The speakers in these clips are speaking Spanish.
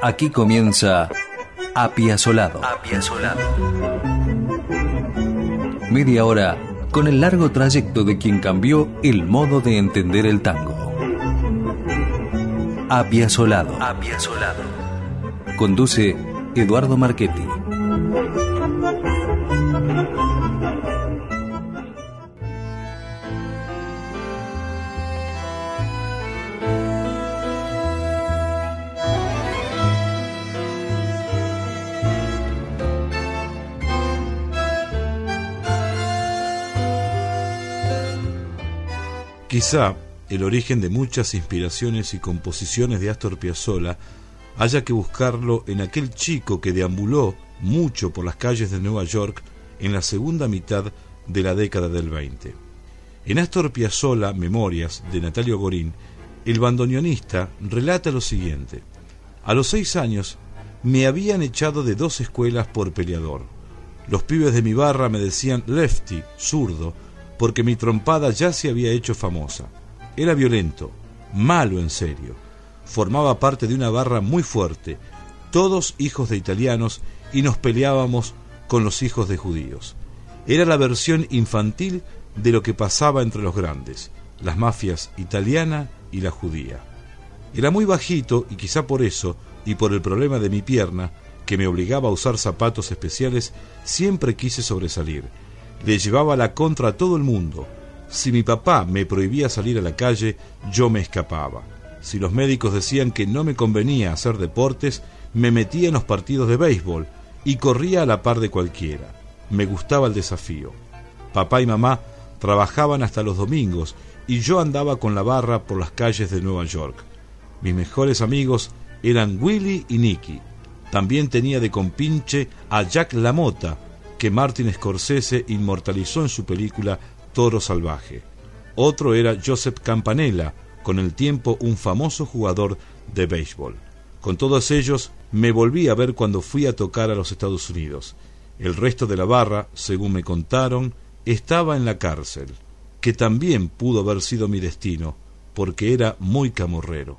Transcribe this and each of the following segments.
Aquí comienza Apiazolado. Media hora con el largo trayecto de quien cambió el modo de entender el tango. Apiazolado. Apiazolado. Conduce Eduardo Marchetti. Quizá el origen de muchas inspiraciones y composiciones de Astor Piazzolla haya que buscarlo en aquel chico que deambuló mucho por las calles de Nueva York en la segunda mitad de la década del 20. En Astor Piazzolla Memorias de Natalio Gorín, el bandoneonista relata lo siguiente: A los seis años me habían echado de dos escuelas por peleador. Los pibes de mi barra me decían lefty, zurdo, porque mi trompada ya se había hecho famosa. Era violento, malo en serio. Formaba parte de una barra muy fuerte, todos hijos de italianos, y nos peleábamos con los hijos de judíos. Era la versión infantil de lo que pasaba entre los grandes, las mafias italiana y la judía. Era muy bajito y quizá por eso, y por el problema de mi pierna, que me obligaba a usar zapatos especiales, siempre quise sobresalir le llevaba la contra a todo el mundo. Si mi papá me prohibía salir a la calle, yo me escapaba. Si los médicos decían que no me convenía hacer deportes, me metía en los partidos de béisbol y corría a la par de cualquiera. Me gustaba el desafío. Papá y mamá trabajaban hasta los domingos y yo andaba con la barra por las calles de Nueva York. Mis mejores amigos eran Willy y Nicky. También tenía de compinche a Jack LaMotta, que Martin Scorsese inmortalizó en su película Toro Salvaje. Otro era Joseph Campanella, con el tiempo un famoso jugador de béisbol. Con todos ellos me volví a ver cuando fui a tocar a los Estados Unidos. El resto de la barra, según me contaron, estaba en la cárcel, que también pudo haber sido mi destino, porque era muy camorrero.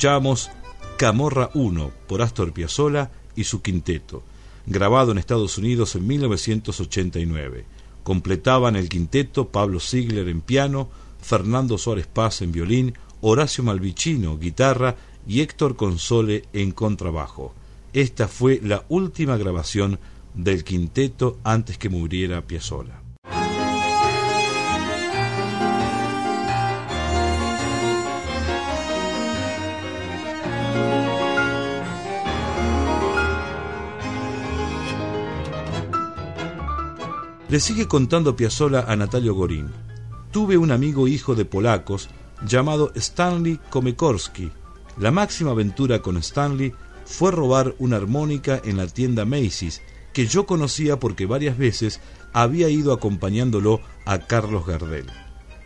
Escuchamos Camorra 1 por Astor Piazzolla y su quinteto, grabado en Estados Unidos en 1989. Completaban el quinteto Pablo Ziegler en piano, Fernando Suárez Paz en violín, Horacio Malvicino guitarra y Héctor Console en contrabajo. Esta fue la última grabación del quinteto antes que muriera Piazzolla. Le sigue contando Piazzolla a Natalio Gorín. Tuve un amigo hijo de polacos llamado Stanley Komekorski. La máxima aventura con Stanley fue robar una armónica en la tienda Macy's, que yo conocía porque varias veces había ido acompañándolo a Carlos Gardel.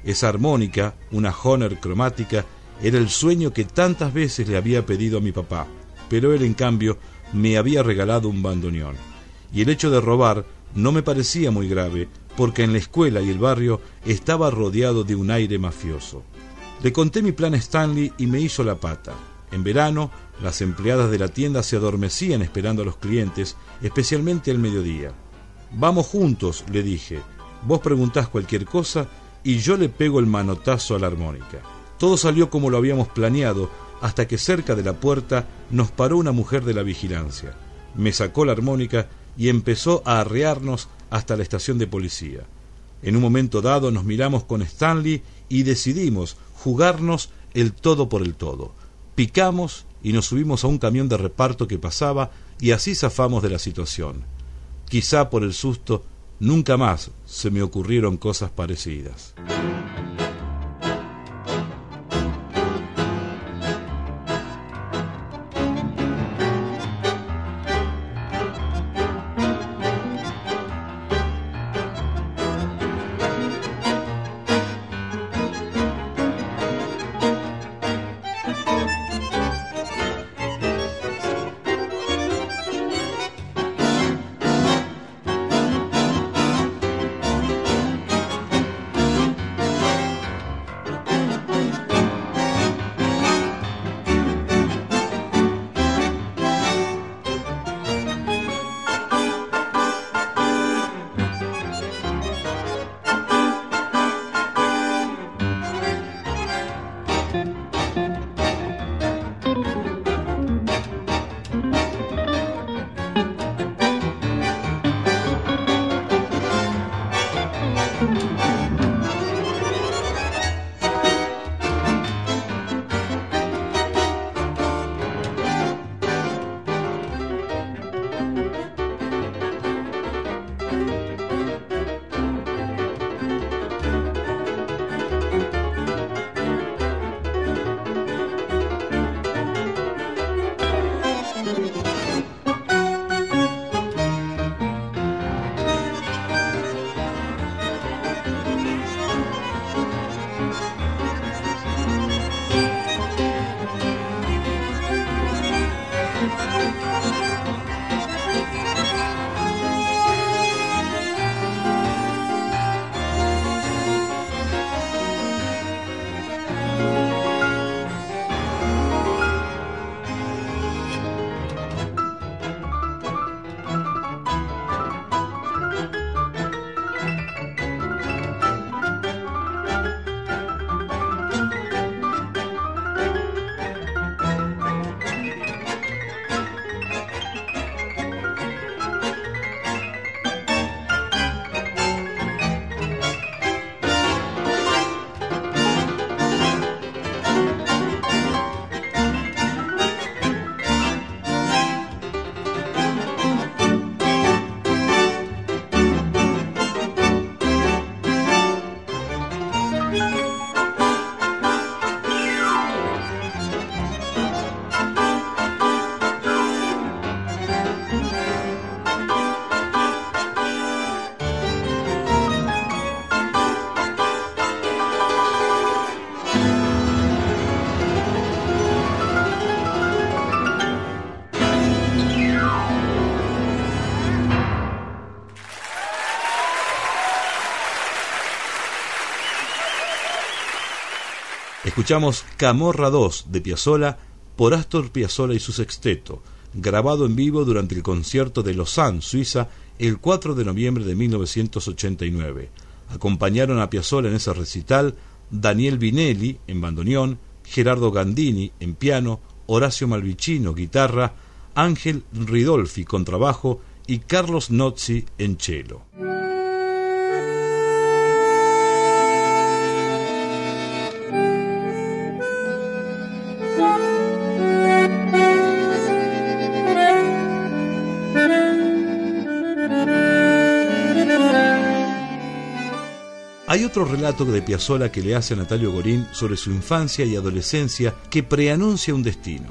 Esa armónica, una Honor cromática, era el sueño que tantas veces le había pedido a mi papá, pero él en cambio me había regalado un bandoneón. Y el hecho de robar no me parecía muy grave, porque en la escuela y el barrio estaba rodeado de un aire mafioso. Le conté mi plan a Stanley y me hizo la pata. En verano, las empleadas de la tienda se adormecían esperando a los clientes, especialmente al mediodía. Vamos juntos, le dije. Vos preguntás cualquier cosa y yo le pego el manotazo a la armónica. Todo salió como lo habíamos planeado, hasta que cerca de la puerta nos paró una mujer de la vigilancia. Me sacó la armónica y empezó a arrearnos hasta la estación de policía. En un momento dado nos miramos con Stanley y decidimos jugarnos el todo por el todo. Picamos y nos subimos a un camión de reparto que pasaba y así zafamos de la situación. Quizá por el susto nunca más se me ocurrieron cosas parecidas. Escuchamos Camorra 2 de Piazzola por Astor Piazzolla y su sexteto, grabado en vivo durante el concierto de Lausanne, Suiza, el 4 de noviembre de 1989. Acompañaron a Piazzolla en ese recital Daniel Vinelli en bandoneón, Gerardo Gandini en piano, Horacio Malvicino guitarra, Ángel Ridolfi contrabajo y Carlos Nozzi en cello. Otro relato de Piazzolla que le hace Natalio Gorín sobre su infancia y adolescencia que preanuncia un destino.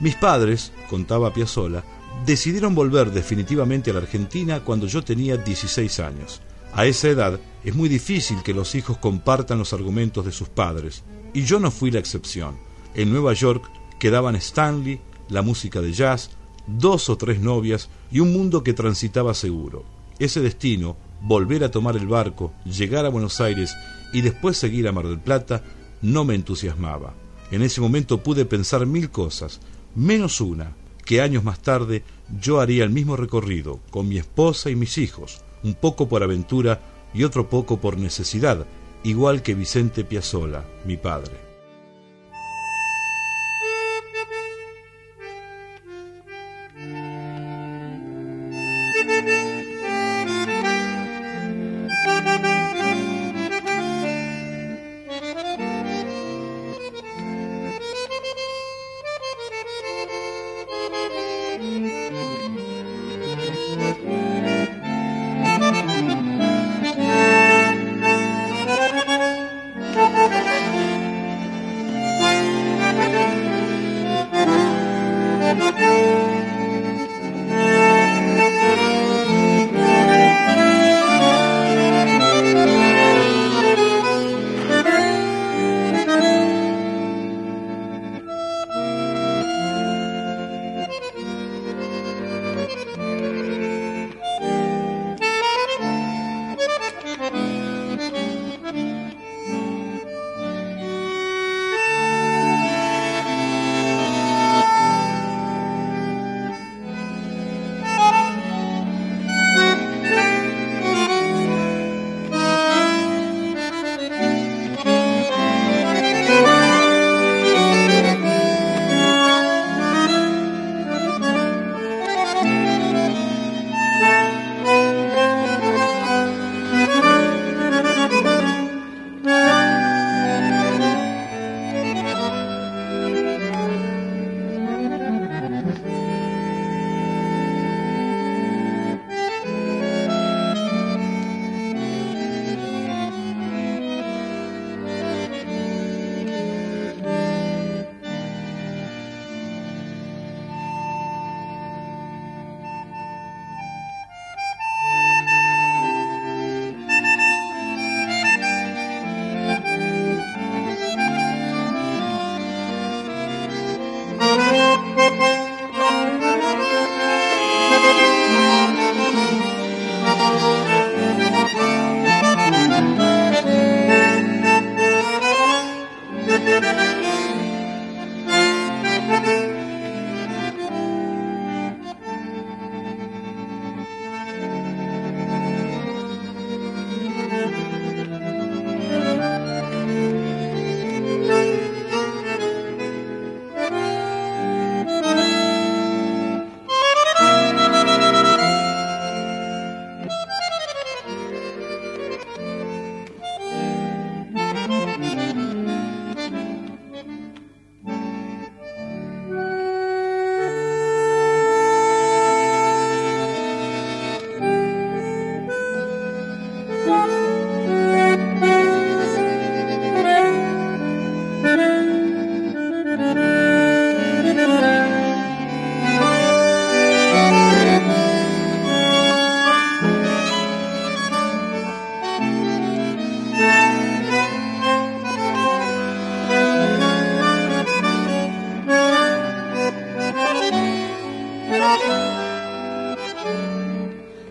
Mis padres, contaba Piazzolla, decidieron volver definitivamente a la Argentina cuando yo tenía 16 años. A esa edad es muy difícil que los hijos compartan los argumentos de sus padres, y yo no fui la excepción. En Nueva York quedaban Stanley, la música de jazz, dos o tres novias y un mundo que transitaba seguro. Ese destino volver a tomar el barco, llegar a Buenos Aires y después seguir a Mar del Plata no me entusiasmaba. En ese momento pude pensar mil cosas, menos una, que años más tarde yo haría el mismo recorrido, con mi esposa y mis hijos, un poco por aventura y otro poco por necesidad, igual que Vicente Piazzola, mi padre.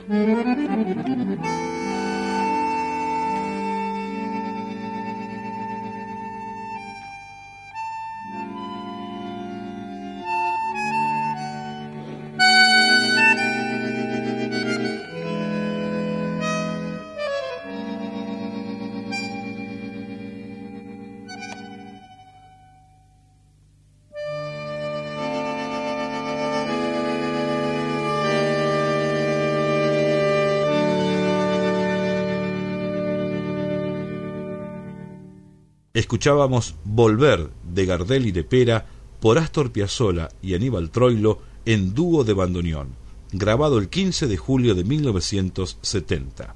Müzik Escuchábamos Volver de Gardel y de Pera por Astor Piazzolla y Aníbal Troilo en dúo de bandoneón, grabado el 15 de julio de 1970.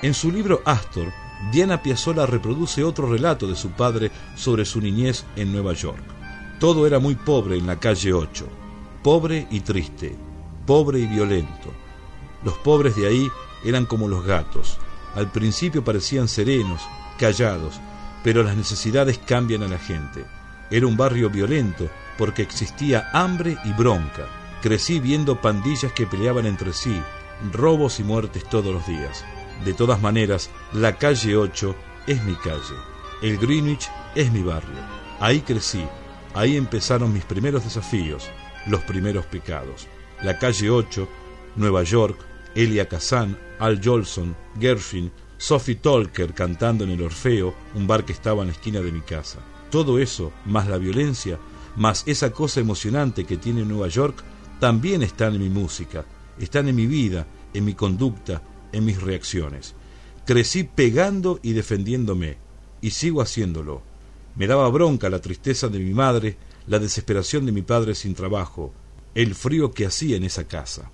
En su libro Astor, Diana Piazzolla reproduce otro relato de su padre sobre su niñez en Nueva York. Todo era muy pobre en la calle 8, pobre y triste, pobre y violento. Los pobres de ahí eran como los gatos. Al principio parecían serenos, callados, pero las necesidades cambian a la gente. Era un barrio violento porque existía hambre y bronca. Crecí viendo pandillas que peleaban entre sí, robos y muertes todos los días. De todas maneras, la calle 8 es mi calle. El Greenwich es mi barrio. Ahí crecí. Ahí empezaron mis primeros desafíos, los primeros pecados. La calle 8, Nueva York, Elia Kazan, Al Jolson, Gershwin, Sophie Tolker cantando en el Orfeo, un bar que estaba en la esquina de mi casa. Todo eso, más la violencia, más esa cosa emocionante que tiene Nueva York, también están en mi música, están en mi vida, en mi conducta, en mis reacciones. Crecí pegando y defendiéndome, y sigo haciéndolo. Me daba bronca la tristeza de mi madre, la desesperación de mi padre sin trabajo, el frío que hacía en esa casa.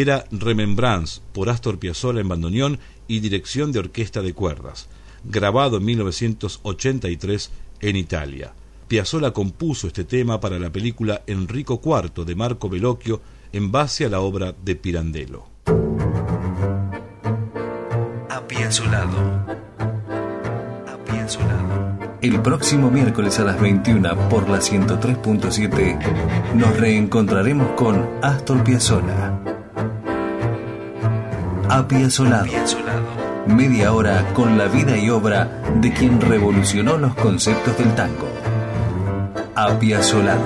Era Remembrance por Astor Piazzolla en bandoneón y dirección de orquesta de cuerdas, grabado en 1983 en Italia. Piazzolla compuso este tema para la película Enrico IV de Marco Bellocchio en base a la obra de Pirandello. Apiazolado. El próximo miércoles a las 21 por la 103.7 nos reencontraremos con Astor Piazzolla. Apiazolado. Media hora con la vida y obra de quien revolucionó los conceptos del tango. Apiazolado.